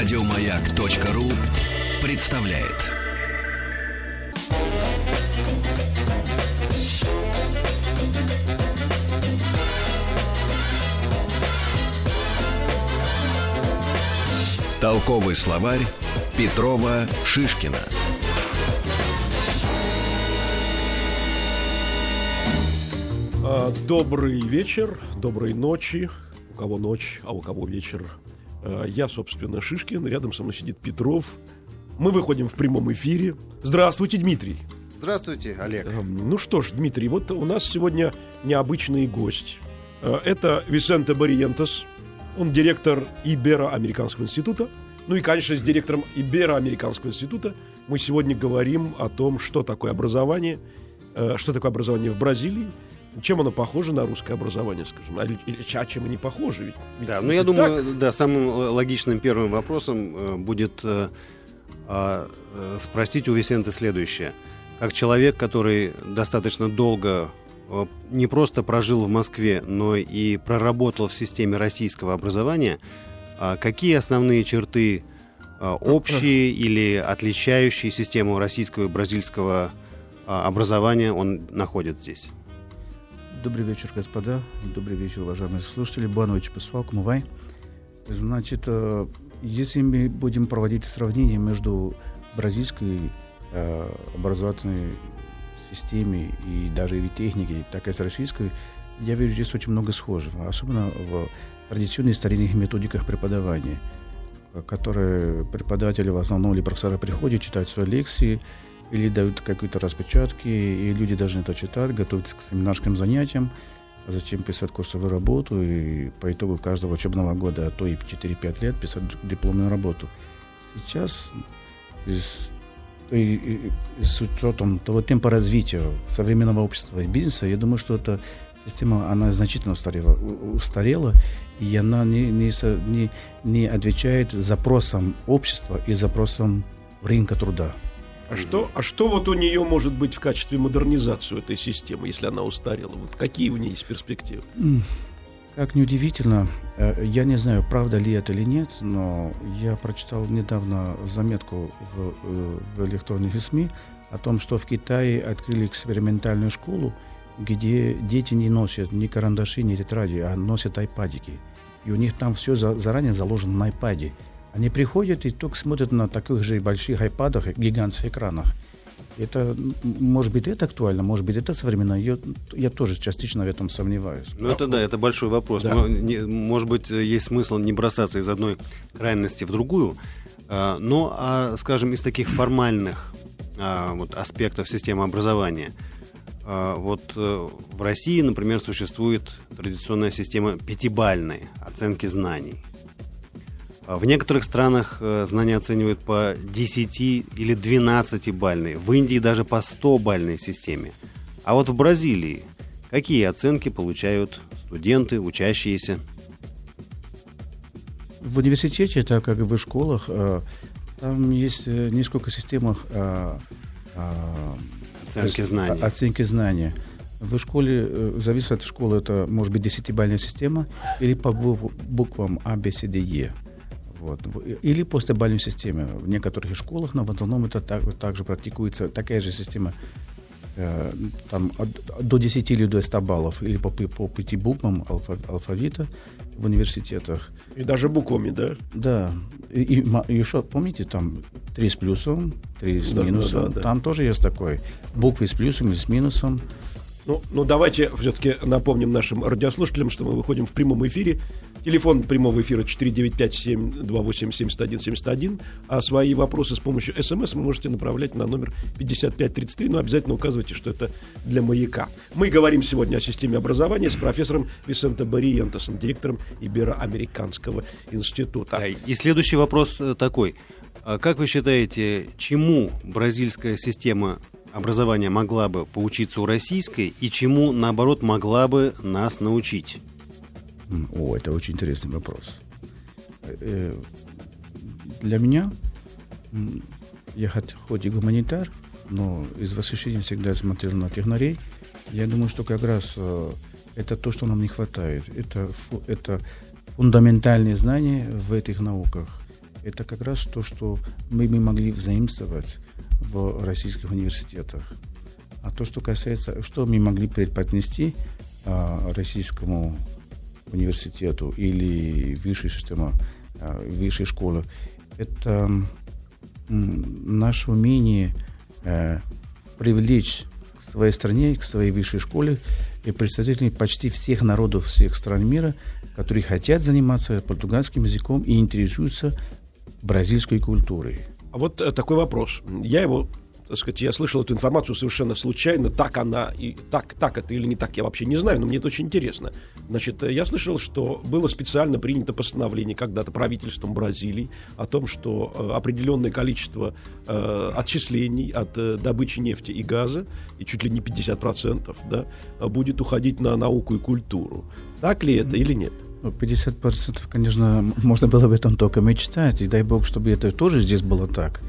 Радиомаяк.ру представляет. Толковый словарь Петрова Шишкина. А, Добрый вечер, доброй ночи. У кого ночь, а у кого вечер. А, Я, собственно, Шишкин. Рядом со мной сидит Петров. Мы выходим в прямом эфире. Здравствуйте, Дмитрий. Здравствуйте, Олег. Эм, Ну что ж, Дмитрий, вот у нас сегодня необычный гость. Э, Это Висенте Бариентес. Он директор Иберо-Американского института. Ну и, конечно, с директором Иберо-Американского института мы сегодня говорим о том, что такое образование, э, что такое образование в Бразилии, чем оно похоже на русское образование, скажем, а, или- а чем они похожи. Ведь, ведь Да, ну я ведь думаю, да, самым л- логичным первым вопросом э, будет э, а, э, спросить у Висенты следующее. Как человек, который достаточно долго э, не просто прожил в Москве, но и проработал в системе российского образования, а какие основные черты а, общие или отличающие систему российского и бразильского образования он находит здесь? Добрый вечер, господа. Добрый вечер, уважаемые слушатели. Noite, pessoal. Como vai? Значит, э, если мы будем проводить сравнение между бразильской э, образовательной системой и даже и техникой, так и с российской, я вижу здесь очень много схожего, особенно в традиционных старинных методиках преподавания, э, которые преподаватели в основном или профессора приходят, читают свои лекции, или дают какие-то распечатки, и люди должны это читать, готовиться к семинарским занятиям, а затем писать курсовую работу, и по итогу каждого учебного года, а то и 4-5 лет писать дипломную работу. Сейчас с, и- и- с учетом того темпа развития современного общества и бизнеса, я думаю, что эта система, она значительно устарела, устарела и она не, не, не, не отвечает запросам общества и запросам рынка труда. А что, а что вот у нее может быть в качестве модернизации этой системы, если она устарела? Вот какие у нее есть перспективы? Как неудивительно, э, я не знаю, правда ли это или нет, но я прочитал недавно заметку в, э, в электронных СМИ о том, что в Китае открыли экспериментальную школу, где дети не носят ни карандаши, ни тетради, а носят айпадики. И у них там все заранее заложено на айпаде. Они приходят и только смотрят на таких же больших айпадах, гигантских экранах. Это, может быть, это актуально, может быть, это современно. Я, я тоже частично в этом сомневаюсь. Ну, это да, это большой вопрос. Да. Но не- может быть, есть смысл не бросаться из одной крайности в другую. А, Но, а, скажем, из таких формальных а, вот, аспектов системы образования. а, Вот э, в России, например, существует традиционная система пятибальной оценки знаний. А В некоторых странах э, знания оценивают по 10 или 12 бальной, в Индии даже по 100 бальной системе. А вот в Бразилии какие оценки получают студенты, учащиеся? В университете, так как и в школах, э, там есть э, несколько системах э, Оценки о- Оценки знания. В школе, зависит от школы, это может быть десятибальная система или по бу- буквам А, Б, С, Д, Е. Вот. Или после бальной системы. В некоторых школах, но в основном это так, также практикуется такая же система э, там, от- до 10 или до 100 баллов, или по, по пяти буквам алфа- алфавита в университетах. И даже буквами, да? Да. И, и еще, помните, там три с плюсом, три с Да, да, минусом. да, да. Там тоже есть такой. Буквы с плюсом или с минусом. Ну, ну давайте все-таки напомним нашим радиослушателям, что мы выходим в прямом эфире. Телефон прямого эфира 495-728-7171. А свои вопросы с помощью СМС вы можете направлять на номер 5533. Но обязательно указывайте, что это для маяка. Мы говорим сегодня о системе образования с профессором Висенто Бариентесом, директором Иберо-Американского института. Да, и следующий вопрос э, такой. А Как вы считаете, чему бразильская система образования могла бы поучиться у российской и чему, наоборот, могла бы нас научить? О, это очень интересный вопрос. Э, Для меня, я хоть, и гуманитар, но из восхищения всегда смотрел на технарей. Я думаю, что как раз э, это то, что нам не хватает. Это, это фундаментальные знания в этих науках. это как раз то, что мы бы могли взаимствовать в российских университетах. А то, что касается, что мы могли преподнести а, российскому университету или высшей системе, а, высшей школы, это наше умение а, привлечь к своей стране, к своей высшей школе и представителей почти всех народов всех стран мира, которые хотят заниматься португальским языком и интересуются бразильской культурой. А вот э, такой вопрос. Я его, так сказать, я слышал эту информацию совершенно случайно. Так она и так, так это или не так, я вообще не знаю, но мне это очень интересно. Значит, э, я слышал, что было специально принято постановление когда-то правительством Бразилии о том, что э, определенное количество э, отчислений от э, добычи нефти и газа, и чуть ли не 50%, да, будет уходить на науку и культуру. Так ли это или нет? Ну, 50%, конечно, можно было об этом только мечтать, и дай бог, чтобы это тоже здесь было так.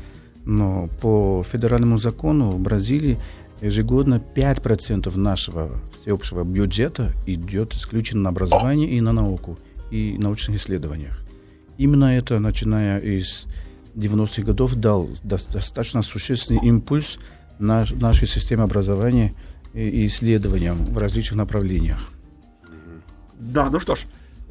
Но по федеральному закону в Бразилии ежегодно 5% нашего всеобщего бюджета идет исключительно на образование и на науку, и научных исследованиях. Именно это, начиная из 90-х годов, дал достаточно существенный импульс наш, нашей системе образования и исследованиям в различных направлениях. Да, ну что ж,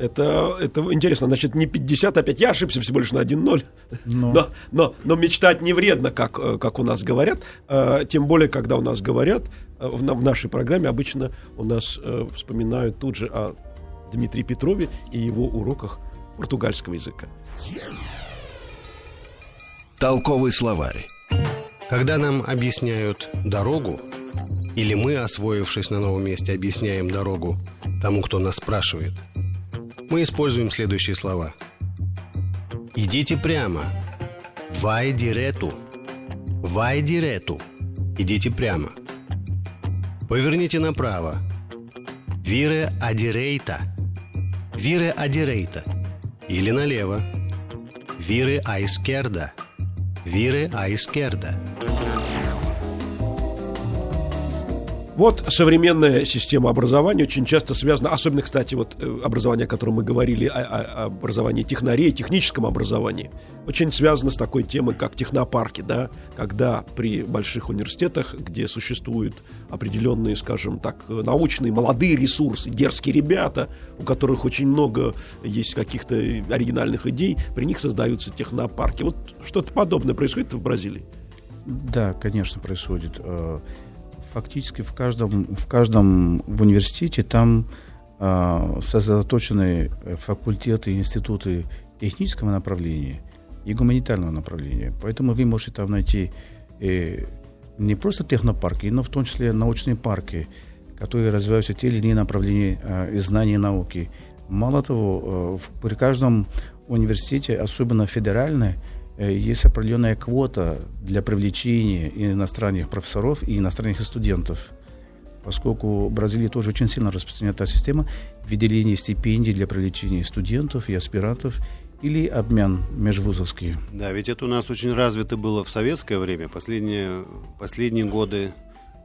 это, это интересно. Значит, не 50, а 5. Я ошибся всего лишь на 1-0. Но. Но, но, но мечтать не вредно, как, э, как у нас говорят. Э, тем более, когда у нас говорят, э, в, в нашей программе обычно у нас вспоминают тут же о Дмитрии Петрове и его уроках португальского языка. Толковый словарь. Когда нам объясняют дорогу, или мы, освоившись на новом месте, объясняем дорогу тому, кто нас спрашивает – мы используем следующие слова. Идите прямо. Vai direto. Vai direto. Идите прямо. Поверните направо. Direita. Vire à direita. Или налево. Vire à esquerda. Vire à esquerda. Вот современная система образования очень часто связана, особенно, кстати, вот э, образование, о котором мы говорили, о, о, образовании технарей, техническом образовании, очень связано с такой темой, как технопарки, да, когда при больших университетах, где существуют определенные, скажем так, научные молодые ресурсы, дерзкие ребята, у которых очень много есть каких-то оригинальных идей, при них создаются технопарки. Вот что-то подобное происходит в Бразилии? Да, конечно, происходит. Фактически в каждом, в каждом в университете там э, сосредоточены факультеты, институты технического направления и гуманитарного направления. Поэтому вы можете там найти э, не просто технопарки, но в том числе научные парки, которые развиваются те или иные направления э, знаний и науки. Мало того, э, в, при каждом университете, особенно федеральные, Э, есть определенная квота для привлечения иностранных профессоров и иностранных студентов, поскольку в Бразилии тоже очень сильно распространена система выделения стипендий для привлечения студентов и аспирантов или обмен межвузовский. Да, ведь это у нас очень развито было в советское время. Последние, последние годы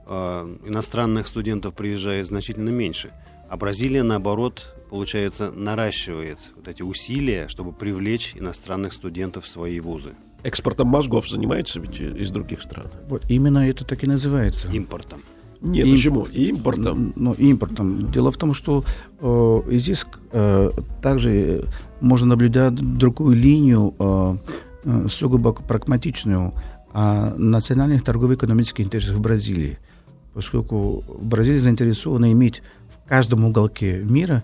э, иностранных студентов приезжает значительно меньше. А Бразилия, наоборот, получается, наращивает вот эти усилия, чтобы привлечь иностранных студентов в свои вузы. Экспортом мозгов занимается ведь из других стран. Вот именно это так и называется. Импортом. Нет, Им... почему? Импортом. Ну, импортом. Дело в том, что э, здесь э, также можно наблюдать другую линию, э, э, сугубо прагматичную, о национальных торгово-экономических интересах в Бразилии. Поскольку Бразилия заинтересована иметь в каждом уголке мира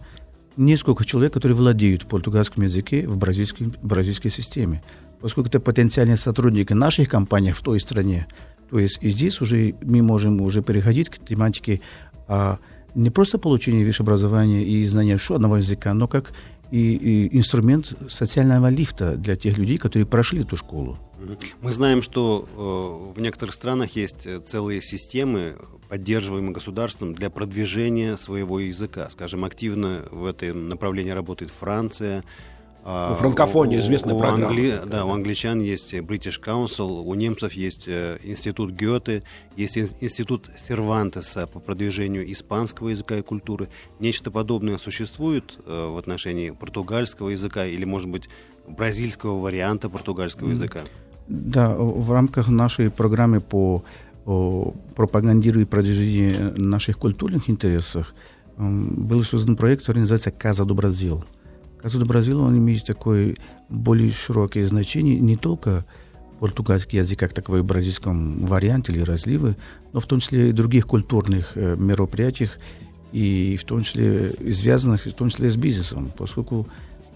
несколько человек, которые владеют португальским языке в бразильской, бразильской системе. Поскольку это потенциальные сотрудники наших компаний в той стране, то есть и здесь уже мы можем уже переходить к тематике а, не просто получения высшего образования и знания еще одного языка, но как и, и инструмент социального лифта для тех людей, которые прошли эту школу. Мы знаем, что э, в некоторых странах есть э, целые системы, поддерживаемые государством для продвижения своего языка. Скажем, активно в этом направлении работает Франция, а, франкофония известная у, программа. Англи... Да, у англичан есть British Council, у немцев есть э, институт Гёте, есть институт Сервантеса по продвижению испанского языка и культуры. Нечто подобное существует э, в отношении португальского языка или, может быть, бразильского варианта португальского языка. Да, в рамках нашей программы по пропагандированию и продвижению наших культурных интересов был создан проект, который называется «Каза до Бразил». «Каза до Бразил» он имеет такое более широкое значение не только португальский язык как таковой в бразильском варианте или разливы, но в том числе и других культурных э, мероприятиях, и в том числе связанных в том числе с бизнесом, поскольку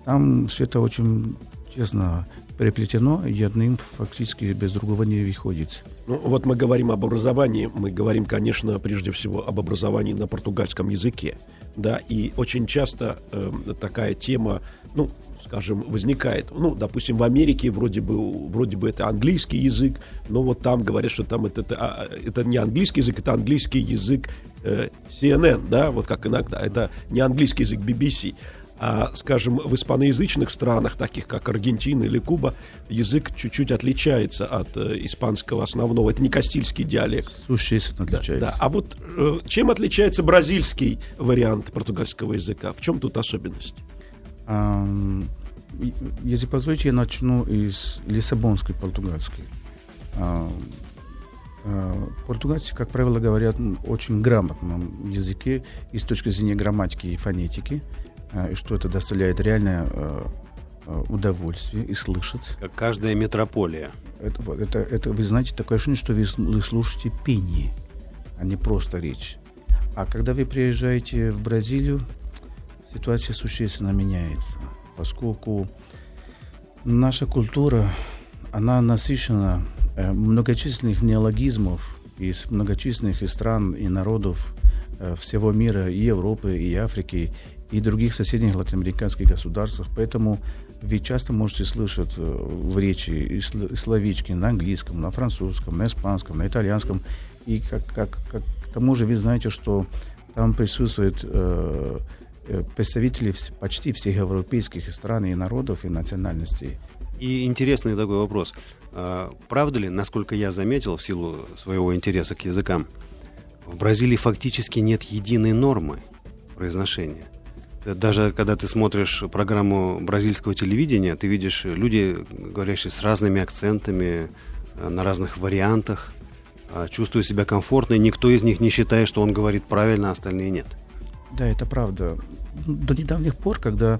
там все это очень честно переплетено, и одним фактически без другого не выходит. Ну, вот мы говорим об образовании, мы говорим, конечно, прежде всего об образовании на португальском языке, да, и очень часто э, такая тема, ну, скажем, возникает. Ну, допустим, в Америке вроде бы, вроде бы это английский язык, но вот там говорят, что там это, это, а, это не английский язык, это английский язык э, CNN, да, вот как иногда, это не английский язык BBC. А, скажем, в испаноязычных странах, таких как Аргентина или Куба, язык чуть-чуть отличается от э, испанского основного. Это не кастильский диалект. Существенно отличается. Да, да. А вот э, чем отличается бразильский вариант португальского языка? В чем тут особенность? Um, если позволите, я начну из лиссабонской португальской. Uh, uh, португальцы, как правило, говорят очень грамотном языке и с точки зрения грамматики и фонетики. А, и что это доставляет реальное а, а, удовольствие и слышать. Как каждая метрополия. Это, это, это вы знаете, такое ощущение, что вы, вы слушаете пение, а не просто речь. А когда вы приезжаете в Бразилию, ситуация существенно меняется, поскольку наша культура, она насыщена э, многочисленных неологизмов из многочисленных и стран и народов э, всего мира, и Европы, и Африки, и других соседних латиноамериканских государствах. Поэтому вы часто можете слышать э, в речи словечки на английском, на французском, на испанском, на итальянском. И как, как, как, к тому же вы знаете, что там присутствуют э, э представители почти всех европейских стран и народов и национальностей. И интересный такой вопрос. А, правда ли, насколько я заметил в силу своего интереса к языкам, в Бразилии фактически нет единой нормы произношения? Даже когда ты смотришь программу бразильского телевидения, ты видишь люди, говорящие с разными акцентами, э, на разных вариантах, а, чувствуют себя комфортно, и никто из них не считает, что он говорит правильно, а остальные нет. Да, это правда. До недавних пор, когда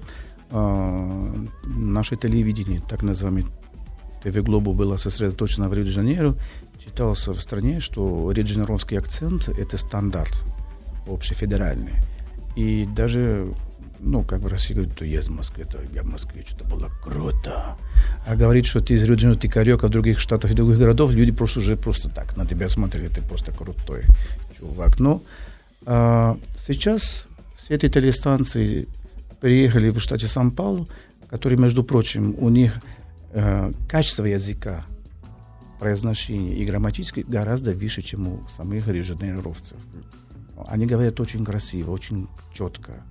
э, наше телевидение, так называемый ТВ Глобу, было сосредоточено в Рио-де-Жанейро, считался в стране, что рио акцент – это стандарт общефедеральный. И даже ну, как в России говорят, то я из Москвы, то я в Москве, что-то было круто. А говорит, что ты из рио ты корек, а в других штатах и других городов люди просто уже просто так на тебя смотрели, ты просто крутой чувак. Но а, сейчас все эти телестанции приехали в штате Сан-Паулу, который, между прочим, у них э, качество языка, произношения и грамматически гораздо выше, чем у самых реженеровцев. Они говорят очень красиво, очень четко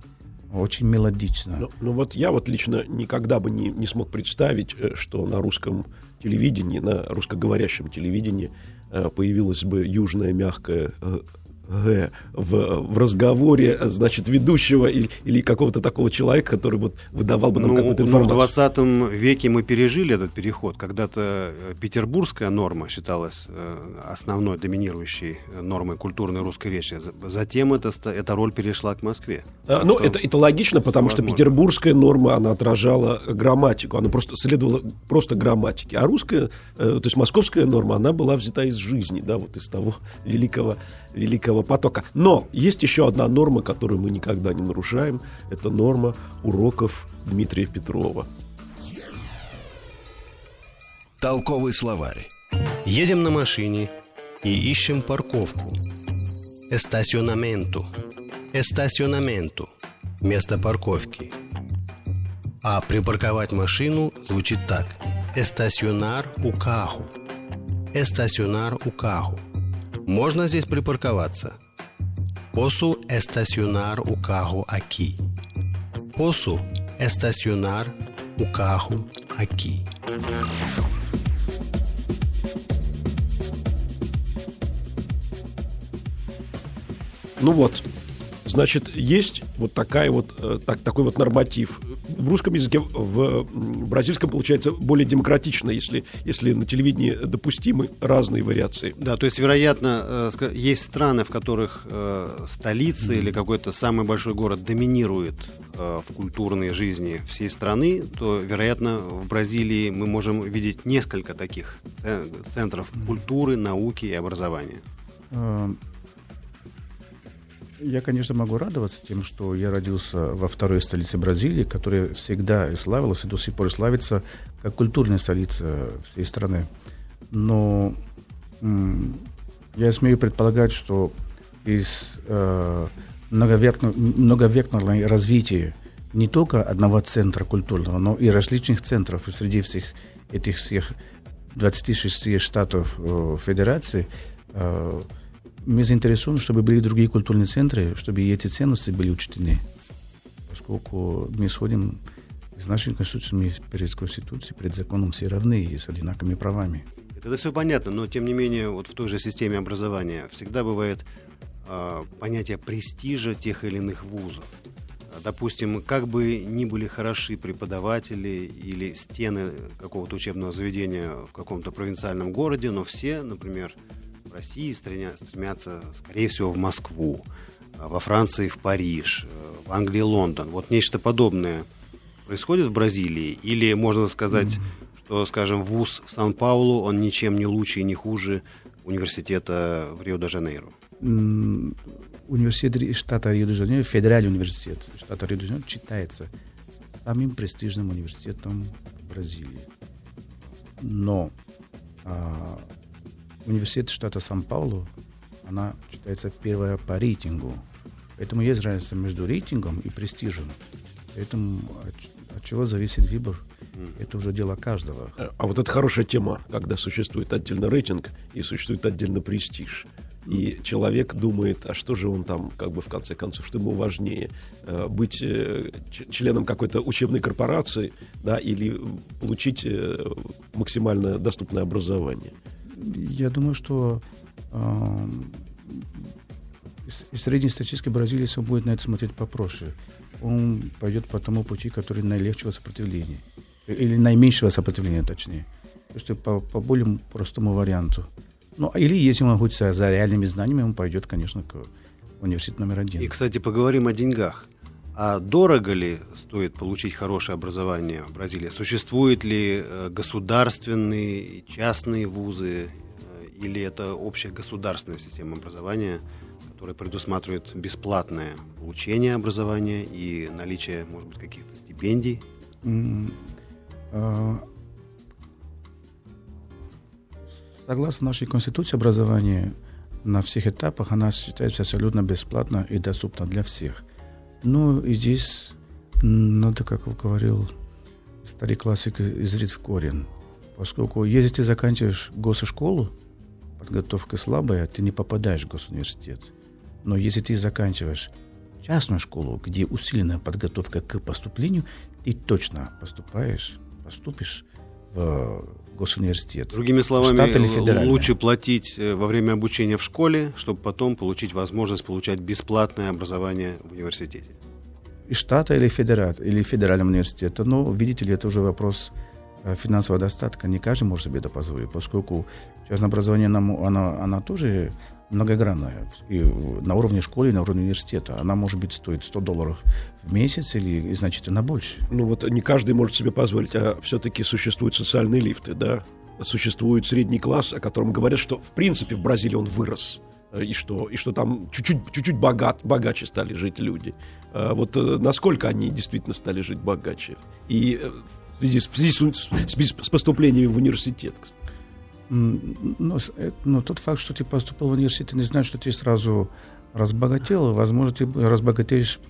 очень мелодично. Ну, ну вот я вот лично никогда бы не, не смог представить, э, что на русском телевидении, на русскоговорящем телевидении э, появилась бы южная мягкая э, Г в, в разговоре, значит, ведущего или, или какого-то такого человека, который вот выдавал бы нам ну, какую-то информацию. Ну, в 20 веке мы пережили этот переход. Когда-то э, петербургская норма считалась э, основной, доминирующей нормой культурной русской речи. Затем это, эта роль перешла к Москве. А, ну, это, это логично, потому возможно. что петербургская норма, она отражала грамматику, она просто следовала просто грамматике. А русская, э, то есть московская норма, она была взята из жизни, да, вот из того великого, великого этого потока. Но есть еще одна норма, которую мы никогда не нарушаем. Это норма уроков Дмитрия Петрова. Толковый словарь. Едем на машине и ищем парковку. Эстационаменту. Эстационаменту. Место парковки. А припарковать машину звучит так. Эстационар у каху. Эстационар у каху. Можно здесь припарковаться. O carro aqui. Posso estacionar o carro aqui. Ну вот, Значит, есть вот такая вот, э, так, такой вот норматив. В русском языке, в бразильском получается более демократично, если, если на телевидении допустимы разные вариации. Да, то есть, вероятно, э, есть страны, в которых э, столица или какой-то самый большой город доминирует в культурной жизни всей страны, то, вероятно, в Бразилии мы можем видеть несколько таких центров культуры, науки и образования. Я, конечно, могу радоваться тем, что я родился во второй столице Бразилии, которая всегда и славилась, и до сих пор славится как культурная столица всей страны. Но я смею предполагать, что из э, многовекного развития не только одного центра культурного, но и различных центров, и среди всех этих всех 26 штатов э, Федерации э, мы заинтересованы, чтобы были другие культурные центры, чтобы эти ценности были учтены. Поскольку мы исходим из нашей Конституции, мы перед Конституцией, перед законом все равны и с одинаковыми правами. Это все понятно, но тем не менее вот в той же системе образования всегда бывает э, понятие престижа тех или иных вузов. Допустим, как бы ни были хороши преподаватели или стены какого-то учебного заведения в каком-то провинциальном городе, но все, например, России стремятся, скорее всего, в Москву, а во Франции в Париж, э, в Англии Лондон. Вот нечто подобное происходит в Бразилии? Или можно сказать, что, скажем, вуз в Сан-Паулу, он ничем не лучше и не хуже университета в Рио-де-Жанейро? Университет штата Рио-де-Жанейро, федеральный университет штата Рио-де-Жанейро считается самым престижным университетом Бразилии. Но а, университет штата Сан-Паулу, она считается первая по рейтингу. Поэтому есть разница между рейтингом и престижем. Поэтому от, от чего зависит выбор, это уже дело каждого. А вот это хорошая тема, когда существует отдельно рейтинг и существует отдельно престиж. И человек думает, а что же он там, как бы в конце концов, что ему важнее, э, быть э, членом какой-то учебной корпорации, да, или получить э, максимально доступное образование я думаю, что э, из среднестатистической Бразилии, если он будет на это смотреть попроще, он пойдет по тому пути, который наилегчего сопротивления. Или наименьшего сопротивления, точнее. То есть по, по более простому варианту. Ну, или если он будет за реальными знаниями, он пойдет, конечно, к университету номер один. И, кстати, поговорим о деньгах. А дорого ли стоит получить хорошее образование в Бразилии? Существуют ли э, государственные, частные вузы, э, или это общая государственная система образования, которая предусматривает бесплатное получение образования и наличие, может быть, каких-то стипендий? А, согласно нашей конституции образования на всех этапах она считается абсолютно бесплатно и доступна для всех – ну, и здесь надо, как говорил старый классик, изрить в корень. Поскольку если ты заканчиваешь госшколу, подготовка слабая, ты не попадаешь в госуниверситет. Но если ты заканчиваешь частную школу, где усиленная подготовка к поступлению, ты точно поступаешь, поступишь в госуниверситет. Другими словами, лучше платить э, во время обучения в школе, чтобы потом получить возможность получать бесплатное образование в университете. И штата или федерат, или федерального университета. Но, видите ли, это уже вопрос э, финансового достатка. Не каждый может себе это позволить, поскольку частное образование, оно, оно, оно тоже многогранная. И на уровне школы, и на уровне университета. Она, может быть, стоит 100 долларов в месяц или значительно больше. Ну вот не каждый может себе позволить, а все-таки существуют социальные лифты, да? Существует средний класс, о котором говорят, что в принципе в Бразилии он вырос и что, и что там чуть-чуть, чуть-чуть богат, богаче стали жить люди. А вот э, насколько они действительно стали жить богаче. И э, в связи, в связи с, с поступлением в университет, кстати. Но, э, но тот факт, что ты поступил в университет, не значит, что ты сразу разбогател. Возможно, ты разбогатеешь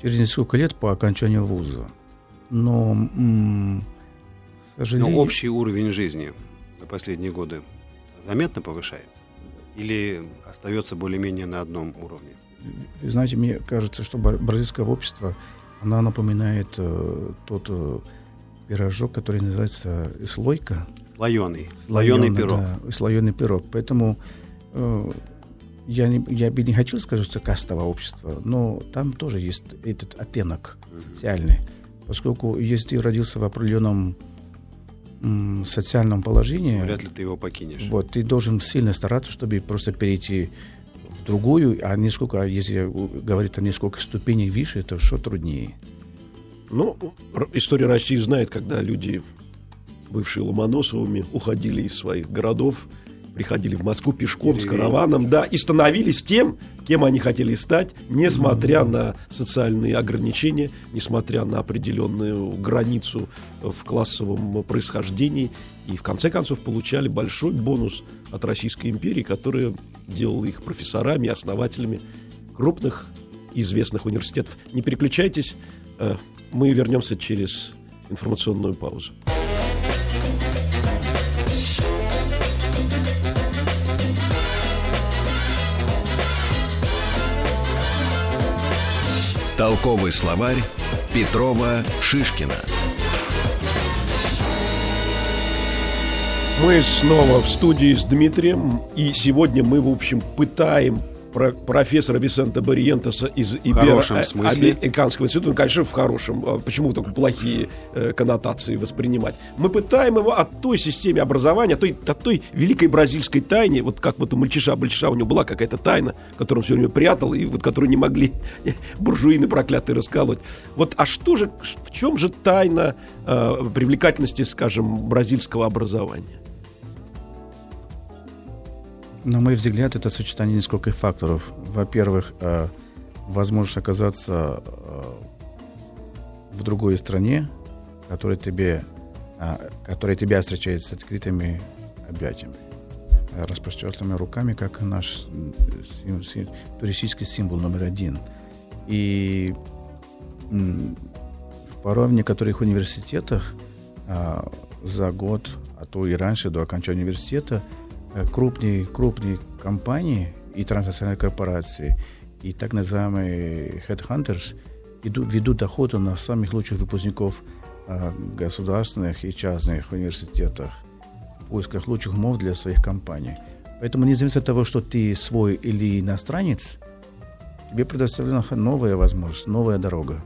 через несколько лет по окончанию вуза. Но, к сожалению... Но общий уровень жизни за последние годы заметно повышается? Или остается более-менее на одном уровне? Знаете, мне кажется, что бразильское общество, она напоминает э, тот э, пирожок, который называется слойка. Слоеный. Слоеный пирог. Да, слоеный пирог. Поэтому э, я, не, я бы не хотел сказать, что кастовое общество, но там тоже есть этот оттенок социальный. Поскольку если ты родился в определенном м, социальном положении, Вряд ли ты его покинешь. вот, ты должен сильно стараться, чтобы просто перейти в другую, а несколько, если говорить о несколько ступеней выше, это что труднее. Ну, история России знает, когда люди, бывшие Ломоносовыми, уходили из своих городов, приходили в Москву пешком, с караваном, да, и становились тем, кем они хотели стать, несмотря на социальные ограничения, несмотря на определенную границу в классовом происхождении, и в конце концов получали большой бонус от Российской империи, которая делала их профессорами, основателями крупных известных университетов. Не переключайтесь, э, мы вернемся через информационную паузу. Толковый словарь Петрова Шишкина. Мы снова в студии с Дмитрием, и сегодня мы, в общем, пытаем про- профессора Висента Бариентеса из. Иберо-Американского института, ну, конечно, в хорошем, а почему только плохие э, коннотации воспринимать. Мы пытаем его от той системе образования, от той, от той великой бразильской тайне, вот как вот у мальчиша, мальчиша у него была какая-то тайна, которую он все время прятал, и вот которую не могли буржуины проклятые расколоть. Вот, а что же, в чем же тайна э, привлекательности, скажем, бразильского образования? На мой взгляд, это сочетание нескольких факторов. Во-первых, э, возможность оказаться э, в другой стране, которая тебе, э, которая тебя встречает с открытыми объятиями, распростертыми руками, как наш туристический символ номер один. И порой в некоторых университетах за год, а то и раньше, до окончания университета, крупные, крупные компании и транснациональные корпорации, и так называемые headhunters идут, ведут охоту на самых лучших выпускников а, государственных и частных университетах в поисках лучших умов для своих компаний. Поэтому независимо от того, что ты свой или иностранец, тебе предоставлена новая возможность, новая дорога.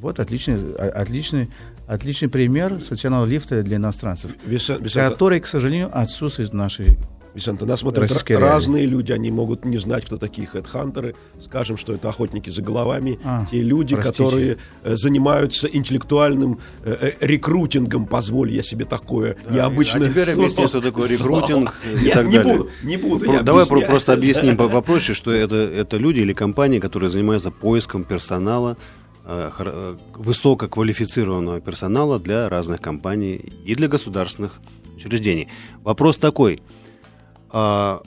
Вот отличный, о- отличный, отличный пример социального лифта для иностранцев, Висенто, который, к сожалению, отсутствует в нашей... Висенто, нас смотрят реалии. разные люди, они могут не знать, кто такие хедхантеры. Скажем, что это охотники за головами, А, те люди, простите. которые э, занимаются интеллектуальным э, э, рекрутингом, позволь я себе такое необычное а теперь слово. объясни, что такое слово. рекрутинг и Я так не далее. буду, не буду. Про- я Давай объясняю. просто объясним по- попроще, что это, это люди или компании, которые занимаются поиском персонала, э, э, высококвалифицированного персонала для разных компаний и для государственных учреждений. Вопрос такой. А,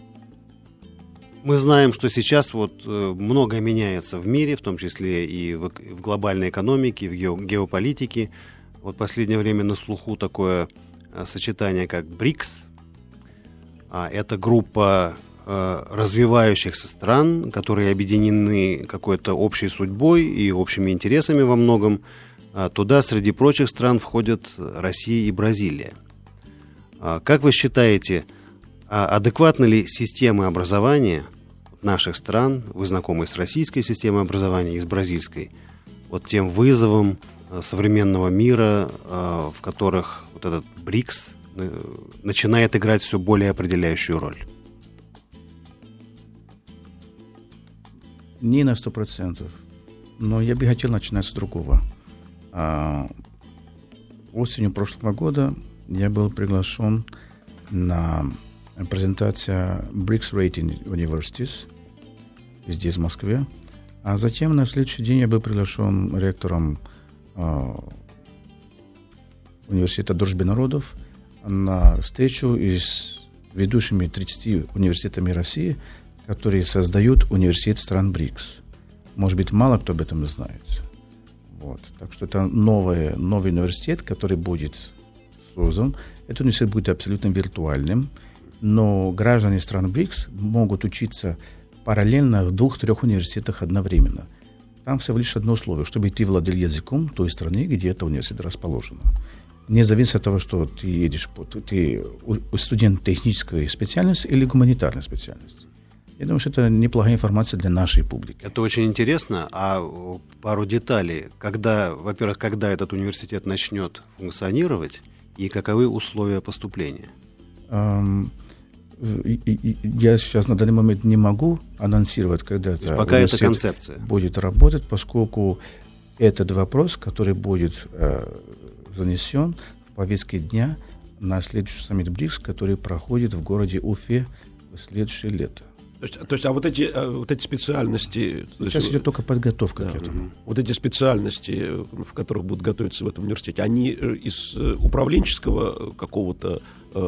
мы знаем, что сейчас вот э, многое меняется в мире, в том числе и в, глобальной экономике, в гео- геополитике. Вот последнее время на слуху такое э, сочетание, как БРИКС. А, это группа э, развивающихся стран, которые объединены какой-то общей судьбой и общими интересами во многом. А, туда среди прочих стран входят Россия и Бразилия. Как вы считаете, а адекватна ли система образования наших стран, вы знакомы с российской системой образования и с бразильской, вот тем вызовом э, современного мира, э, в которых вот этот БРИКС э, начинает играть все более определяющую роль? Не на сто процентов. Но я бы хотел начинать с другого. А, осенью прошлого года я был приглашен на презентацию BRICS Rating Universities здесь, в Москве. А затем на следующий день я был приглашен ректором а, Университета дружбы народов на встречу с ведущими 30 университетами России, которые создают университет стран БРИКС. Может быть, мало кто об этом знает. Вот. Так что это новый, новый университет, который будет создан. Этот университет будет абсолютно виртуальным, но граждане стран БРИКС могут учиться параллельно в двух-трех университетах одновременно. Там всего лишь одно условие, чтобы ты владел языком той страны, где это университет расположено. Не зависит от того, что ты едешь, ты- студент технической специальности или гуманитарной специальности. Я думаю, что это неплохая информация для нашей публики. Это очень интересно. А пару деталей. Когда, во-первых, когда этот университет начнет функционировать и каковы условия поступления? Эм, и- и- и я сейчас на данный момент не могу анонсировать, когда это пока это концепция. будет работать, поскольку этот вопрос, который будет э, занесен в повестке дня на следующий саммит БРИКС, который проходит в городе Уфе в следующее лето. То есть, то есть, а вот эти, э, вот эти специальности, то есть, Сейчас идет только подготовка да, к этому. вот эти специальности, в которых будут готовиться в этом университете, они э, из э, управленческого какого-то, э,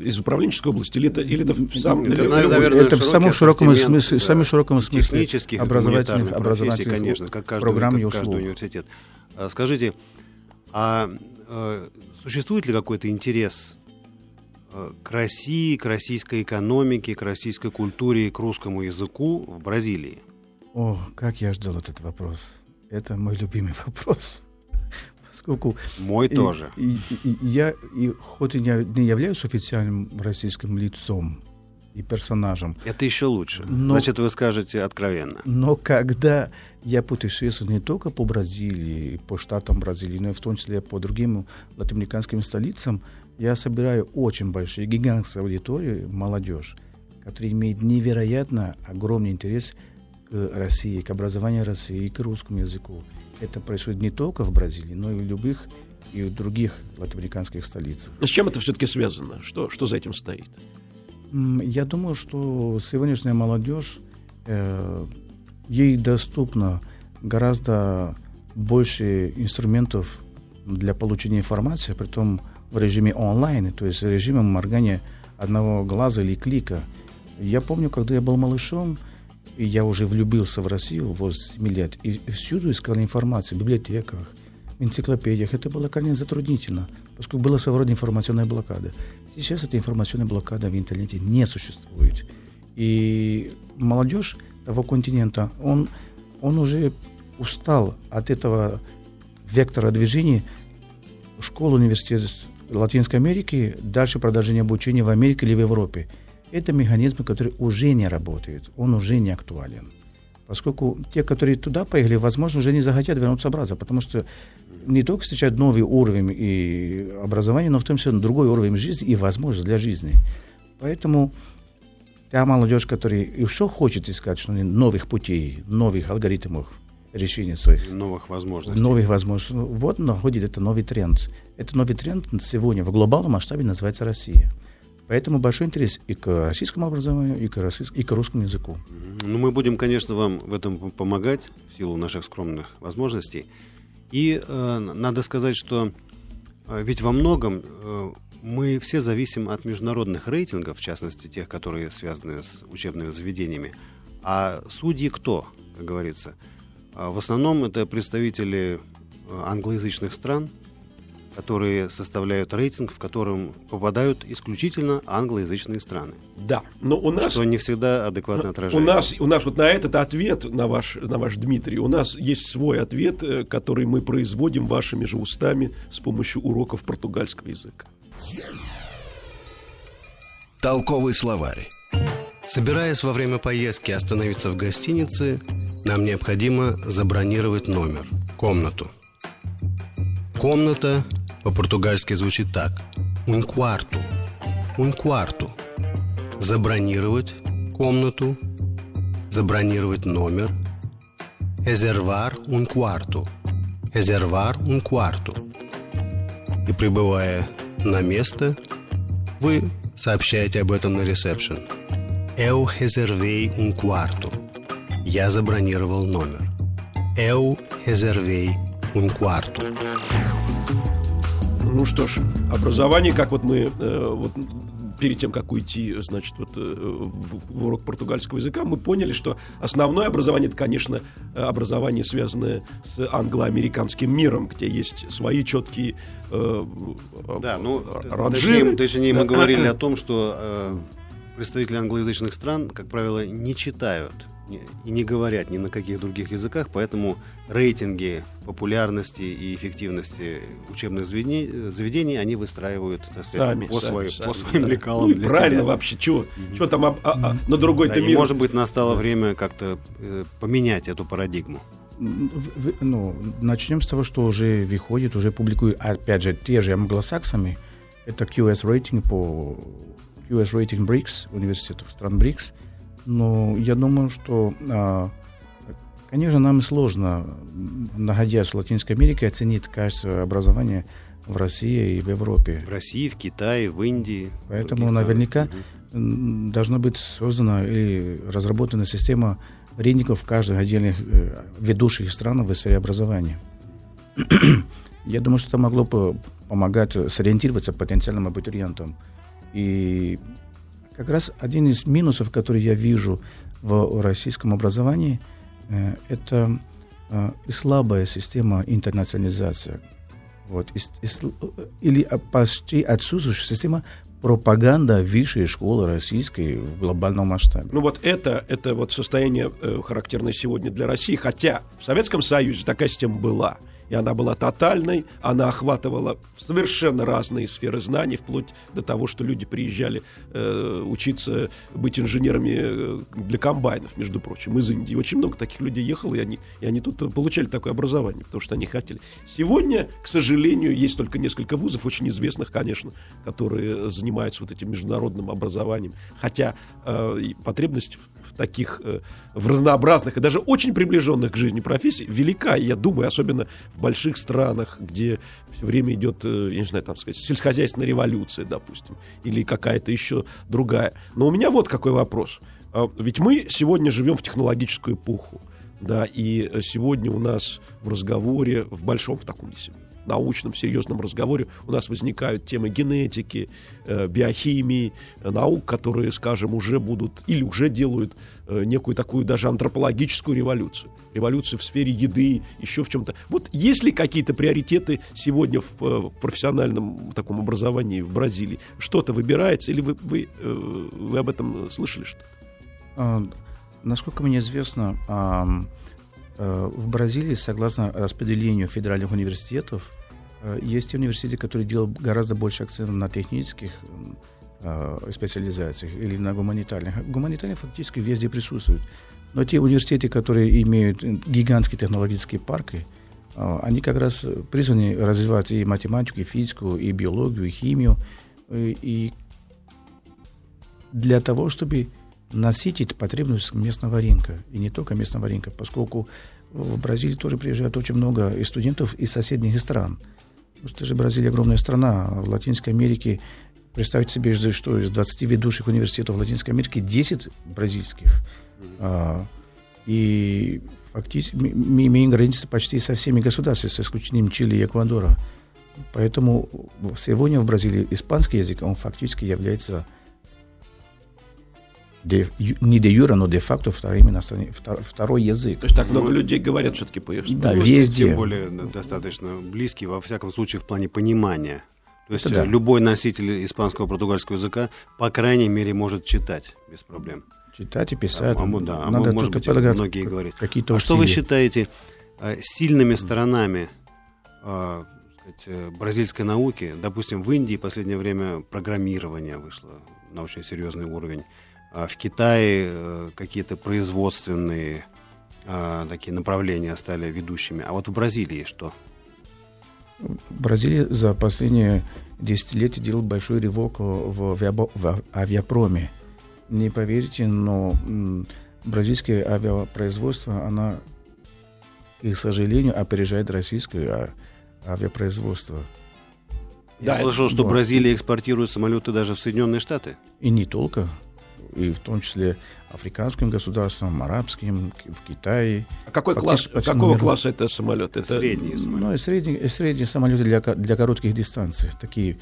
из управленческой области, или это, или это в самом... Это, или- нав- или- наверное, это в самом широком смысле, да, самом широком смысле технических образовательных, образовательных конечно, как каждый, программ и как каждый университет. А Скажите, а э, существует ли какой-то интерес к России, к российской экономике, к российской культуре и к русскому языку в Бразилии? О, как я ждал этот вопрос. Это мой любимый вопрос. Поскольку Мой и- тоже. и- и- и я, и, хоть и не, не являюсь официальным российским лицом и персонажем, Это еще лучше. Но- Значит, вы скажете откровенно. но когда я путешествую не только по Бразилии, по штатам Бразилии, но и в том числе по другим латиноамериканским столицам, я собираю очень большие, гигантские аудитории, молодежь, которая имеет невероятно огромный интерес к России, к образованию России и к русскому языку. Это происходит не только в Бразилии, но и в любых и в других латиноамериканских столицах. С чем это все-таки связано? Что, что за этим стоит? Я думаю, что сегодняшняя молодежь, э, ей доступно гораздо больше инструментов для получения информации, при том в режиме онлайн, то есть в режиме моргания одного глаза или клика. Я помню, когда я был малышом, и я уже влюбился в Россию в возрасте 7 лет, и всюду искал информацию, в библиотеках, в энциклопедиях. Это было крайне затруднительно, поскольку была своего рода информационная блокада. Сейчас эта информационная блокада в интернете не существует. И молодежь того континента, он, он уже устал от этого вектора движения школ, университет Латинской Америки, дальше продолжение обучения в Америке или в Европе. Это механизм, который уже не работает, он уже не актуален. Поскольку те, которые туда поехали, возможно, уже не захотят вернуться обратно, потому что не только встречают новый уровень и образования, но в том числе другой уровень жизни и возможность для жизни. Поэтому та молодежь, которая еще хочет искать что новых путей, новых алгоритмов решения своих Новых возможностей. новых возможностей. Вот находит это новый тренд. Это новый тренд сегодня в глобальном масштабе называется Россия. Поэтому большой интерес и к российскому образованию, и к, российс- и к русскому языку. Ну, мы будем, конечно, вам в этом помогать в силу наших скромных возможностей. И э, надо сказать, что э, ведь во многом э, мы все зависим от международных рейтингов, в частности, тех, которые связаны с учебными заведениями. А судьи кто, как говорится? А в основном это представители э, англоязычных стран, которые составляют рейтинг, в котором попадают исключительно англоязычные страны, Да, но у нас... что не всегда адекватно У отражается. нас, у нас вот на этот ответ, на ваш, на ваш Дмитрий, у нас есть свой ответ, э, который мы производим вашими же устами с помощью уроков португальского языка. Толковый словарь. Собираясь во время поездки остановиться в гостинице, нам необходимо забронировать номер, комнату. Комната по-португальски звучит так. Un quarto. Un quarto. Забронировать комнату. Забронировать номер. Reservar un quarto. Reservar un quarto. И прибывая на место, вы сообщаете об этом на ресепшн. Eu reservei um quarto. Я забронировал номер. Eu reservei um quarto. Ну что ж, образование, как вот мы э, вот перед тем, как уйти, значит, вот э, в, в урок португальского языка, мы поняли, что основное образование это, конечно, образование, связанное с англо-американским миром, где есть свои четкие э, Да, ну, ранжиры. точнее, мы говорили о том, что э, представители англоязычных стран, как правило, не читают и не говорят ни на каких других языках, поэтому рейтинги популярности и эффективности учебных заведений, заведений они выстраивают так сказать, сами, по, сами, своим, сами, по своим да. лекалам. Ну, и для правильно себя. вообще, чего, чего там а, а, а, на другой-то Да, и, мир. может быть, настало время как-то э, поменять эту парадигму. Ну, начнем с того, что уже выходит, уже публикуют, опять же, те же англосаксами. Это QS рейтинг по QS рейтинг БРИКС, университетов стран БРИКС. Но я думаю, что, а, конечно, нам сложно, находясь в Латинской Америке, оценить качество образования в России и в Европе. В России, в Китае, в Индии. в Поэтому других наверняка м, должна быть создана или разработана система рейтингов каждых отдельных э, ведущих стран в сфере образования. Я думаю, что это могло бы помогать сориентироваться потенциальным абитуриентам. И как раз один из минусов, который я вижу в российском образовании, э, это э, и слабая система интернационализации. Вот, и и с- или а, почти отсутствующая система пропаганда высшей школы российской в глобальном масштабе. Ну вот это, это вот состояние э, характерное сегодня для России, хотя в Советском Союзе такая система была. И она была тотальной, она охватывала совершенно разные сферы знаний, вплоть до того, что люди приезжали э, учиться быть инженерами э, для комбайнов, между прочим, из Индии. Очень много таких людей ехало, и они, и они тут получали такое образование, потому что они хотели. Сегодня, к сожалению, есть только несколько вузов, очень известных, конечно, которые занимаются вот этим международным образованием. Хотя э, потребность таких, э, в разнообразных и даже очень приближенных к жизни профессий велика. Я думаю, особенно в больших странах, где все время идет, э, я не знаю, там сказать, сельскохозяйственная революция, допустим, или какая-то еще другая. Но у меня вот какой вопрос. А, Ведь мы сегодня живем в технологическую эпоху. Да, и э, сегодня у нас в разговоре, в большом в таком научном, серьезном разговоре у нас возникают темы генетики, э, биохимии, э, наук, которые, скажем, уже будут или уже делают э, некую такую даже антропологическую революцию. Революцию в сфере еды, еще в чем-то. Вот есть ли какие-то приоритеты сегодня в профессиональном таком образовании в Бразилии? Что-то выбирается или вы, вы, вы об этом слышали что-то? Насколько мне известно, в Бразилии, согласно распределению федеральных университетов, э, есть те университеты, которые делают гораздо больше акцента на технических э, специализациях или на гуманитарных. Гуманитарные фактически везде присутствуют. Но те университеты, которые имеют э, гигантские технологические парки, э, они как раз призваны развивать и математику, и физику, и биологию, и химию. Э, И для того, чтобы насытить потребность местного рынка. И не только местного рынка, поскольку в Бразилии тоже приезжают очень много и студентов из соседних стран. Потому что же Бразилия огромная страна. В Латинской Америке представьте себе, что из 20 ведущих университетов Латинской Америки 10 бразильских. А, и фактически мы имеем границы почти со всеми государствами, с исключением Чили и Эквадора. Поэтому сегодня в Бразилии испанский язык, он фактически является де, не де юра, но де факто вторым иностранным- втор- второй язык. То есть так много людей говорят все-таки по Да, Ну, везде. Тем более достаточно близкий, во всяком случае, в плане понимания. То есть Это да. любой носитель испанского португальского языка, по крайней мере, может читать без проблем. Читать и писать. А, да, а Надо может только быть, многие говорят. Какие-то А что вы усилия. считаете э, сильными сторонами э, сказать, э, бразильской науки? Допустим, в Индии в последнее время программирование вышло на очень серьезный уровень. А в Китае э, какие-то производственные э, такие направления стали ведущими. А вот в Бразилии что? Бразилия за последние десятилетия делала большой рывок в, в авиапроме. Не поверите, но бразильское авиапроизводство, она, к сожалению, опережает российское а- авиапроизводство. Я Да, слышал, что да. Бразилия экспортирует самолеты даже в Соединенные Штаты. И не только, и в том числе африканским государствам, арабским, в Китае. А какой класс, какого миру. класса это самолет? Это Средние самолеты. Ну, и средние, и средние самолеты для, для коротких дистанций. Такие,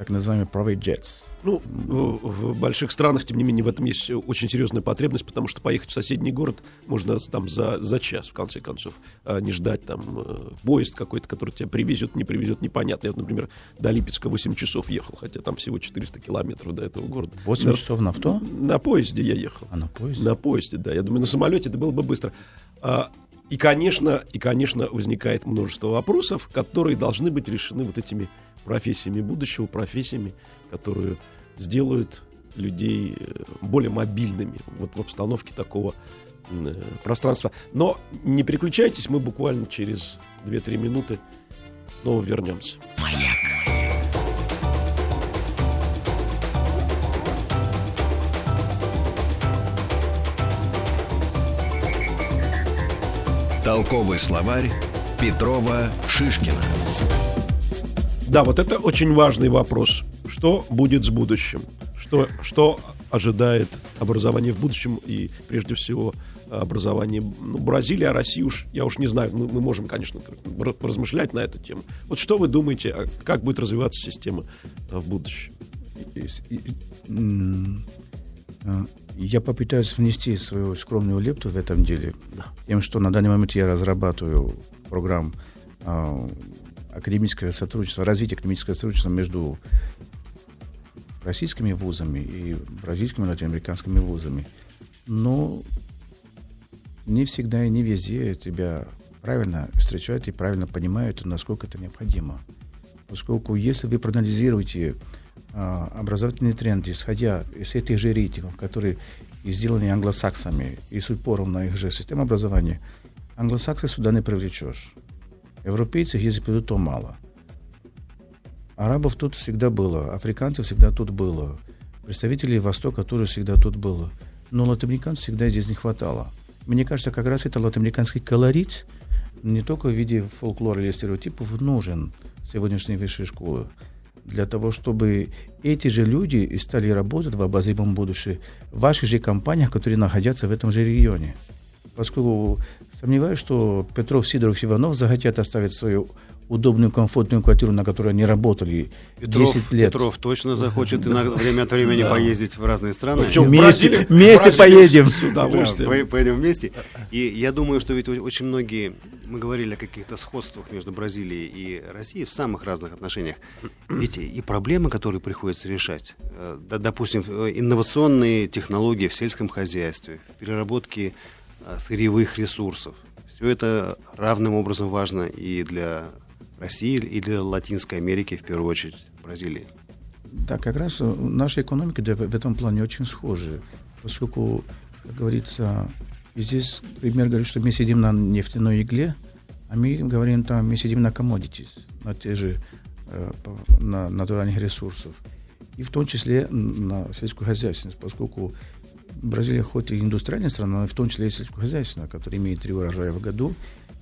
так называемые private jets. Ну, в, в больших странах, тем не менее, в этом есть очень серьезная потребность, потому что поехать в соседний город можно там за, за час, в конце концов, а не ждать там э, поезд какой-то, который тебя привезет, не привезет, непонятно. Я, вот, например, до Липецка 8 часов ехал, хотя там всего 400 километров до этого города. 8 на, часов на авто? На поезде я ехал. А на поезде? На поезде, да. Я думаю, на самолете это было бы быстро. А, и, конечно, и, конечно, возникает множество вопросов, которые должны быть решены вот этими профессиями будущего, профессиями, которые сделают людей э, более мобильными вот в обстановке такого э, пространства. Но не переключайтесь, мы буквально через 2-3 минуты снова вернемся. Маяк. Толковый словарь Петрова Шишкина. Да, вот это очень важный вопрос. Что будет с будущим? Что, что ожидает образование в будущем и, прежде всего, образование ну, Бразилии, а России уж, я уж не знаю, мы, мы можем, конечно, размышлять на эту тему. Вот что вы думаете, а как будет развиваться система в будущем? Я попытаюсь внести свою скромную лепту в этом деле, тем, что на данный момент я разрабатываю программ а, академическое сотрудничество, развитие академического сотрудничества между российскими вузами и бразильскими латиноамериканскими вузами. Но не всегда и не везде тебя правильно встречают и правильно понимают, насколько это необходимо. Поскольку если вы проанализируете а, образовательные тренды, исходя из этих же рейтингов, которые сделаны англосаксами и с упором на их же систему образования, англосаксы сюда не привлечешь. Европейцев, если придут, то мало. Арабов тут всегда было, африканцев всегда тут было, представителей Востока тоже всегда тут было. Но латиноамериканцев всегда здесь не хватало. Мне кажется, как раз это латиноамериканский колорит не только в виде фолклора или стереотипов нужен сегодняшней высшей школы, для того, чтобы эти же люди стали работать в обозримом будущем в ваших же компаниях, которые находятся в этом же регионе. Поскольку Сомневаюсь, что Петров, Сидоров, Иванов захотят оставить свою удобную, комфортную квартиру, на которой они работали Петров, 10 лет. Петров точно захочет иногда время от времени поездить в разные страны. Причем вместе, вместе поедем. С удовольствием. Поедем вместе. И я думаю, что ведь очень многие, мы говорили о каких-то сходствах между Бразилией и Россией в самых разных отношениях. Ведь и проблемы, которые приходится решать, э, допустим, э, инновационные технологии в сельском хозяйстве, в переработке сырьевых ресурсов. Все это равным образом важно и для России, и для Латинской Америки, в первую очередь, Бразилии. Да, как раз наша экономика в этом плане очень схожа, поскольку, как говорится, здесь пример говорит, что мы сидим на нефтяной игле, а мы говорим там, мы сидим на commodities, на те же э, на натуральных ресурсов. И в том числе на сельскую хозяйственность, поскольку Бразилия хоть и индустриальная страна, но в том числе и сельскохозяйственная, которая имеет три урожая в году.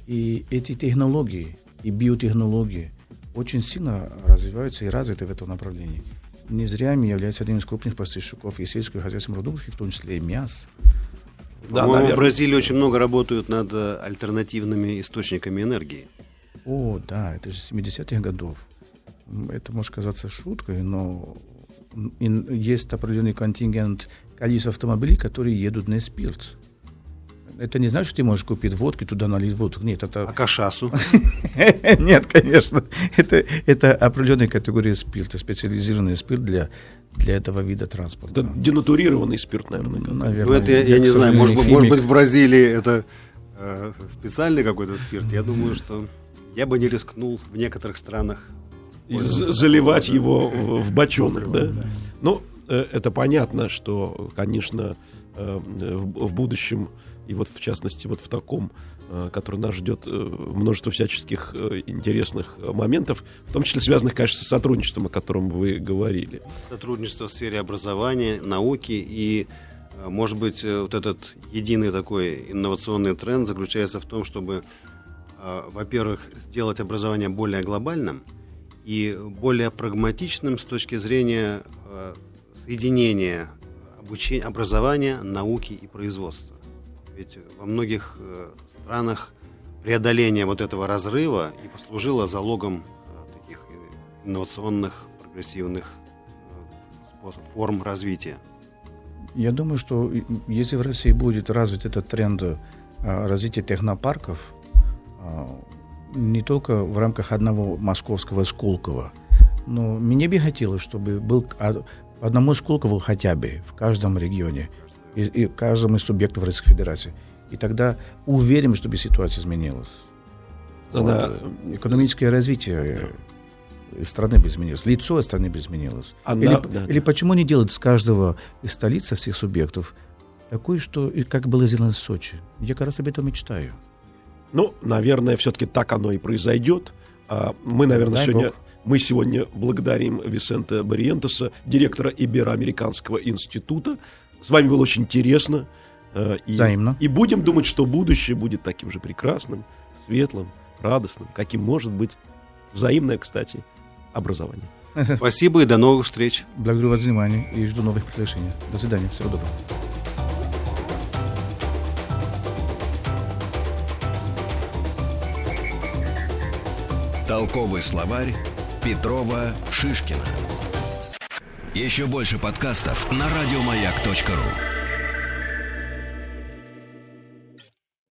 И эти технологии и биотехнологии очень сильно развиваются и развиты в этом направлении. Не зря ими является одним из крупных поставщиков и сельскохозяйственных продуктов, в том числе и мяс. Да, в Бразилии очень много работают над альтернативными источниками энергии. О, да, это же 70-х годов. Это может казаться шуткой, но есть определенный контингент количество автомобилей, которые едут на спирт. Это не значит, что ты можешь купить водку и туда налить водку. Нет, это... А кашасу? Нет, конечно. Это, это определенная категория спирта, специализированный спирт для, для этого вида транспорта. Это денатурированный спирт, наверное. наверное ну, это я, я не знаю, может, быть, может быть, в Бразилии это э, специальный какой-то спирт. Я думаю, что я бы не рискнул в некоторых странах заливать его в бочонок, да? Ну, это понятно, что, конечно, э, в будущем, и вот в частности вот в таком, э, который нас ждет множество всяческих интересных моментов, в том числе связанных, конечно, с сотрудничеством, о котором вы говорили. Сотрудничество в сфере образования, науки и может быть, вот этот единый такой инновационный тренд заключается в том, чтобы, во-первых, сделать образование более глобальным и более прагматичным с точки зрения соединение обучения, образования, науки и производства. Ведь во многих э, странах преодоление вот этого разрыва и послужило залогом э, таких инновационных прогрессивных э, форм развития? Я думаю, что если в России будет развит этот тренд а, развития технопарков, а, не только в рамках одного московского Сколково, но мне бы хотелось, чтобы был одному Сколково хотя бы в каждом регионе, и, и в каждом из субъектов Российской Федерации. И тогда уверен, чтобы ситуация изменилась. Она... Вот. Экономическое развитие страны бы изменилось, лицо страны бы изменилось. Она, или, да, или да. почему не делать с каждого из столиц, всех субъектов, такое, что как было сделано в Сочи? Я как раз об этом мечтаю. Ну, наверное, все-таки так оно и произойдет. А, мы, наверное, Дай сегодня... Бог. Мы сегодня благодарим Висента Бариентеса, директора Ибероамериканского института. С вами было очень интересно. Э, и, Взаимно. И будем думать, что будущее будет таким же прекрасным, светлым, радостным, каким может быть взаимное, кстати, образование. Спасибо и до новых встреч. Благодарю вас за внимание и жду новых приглашений. До свидания. Всего доброго. Толковый словарь Петрова Шишкина. Еще больше подкастов на радиомаяк.ру.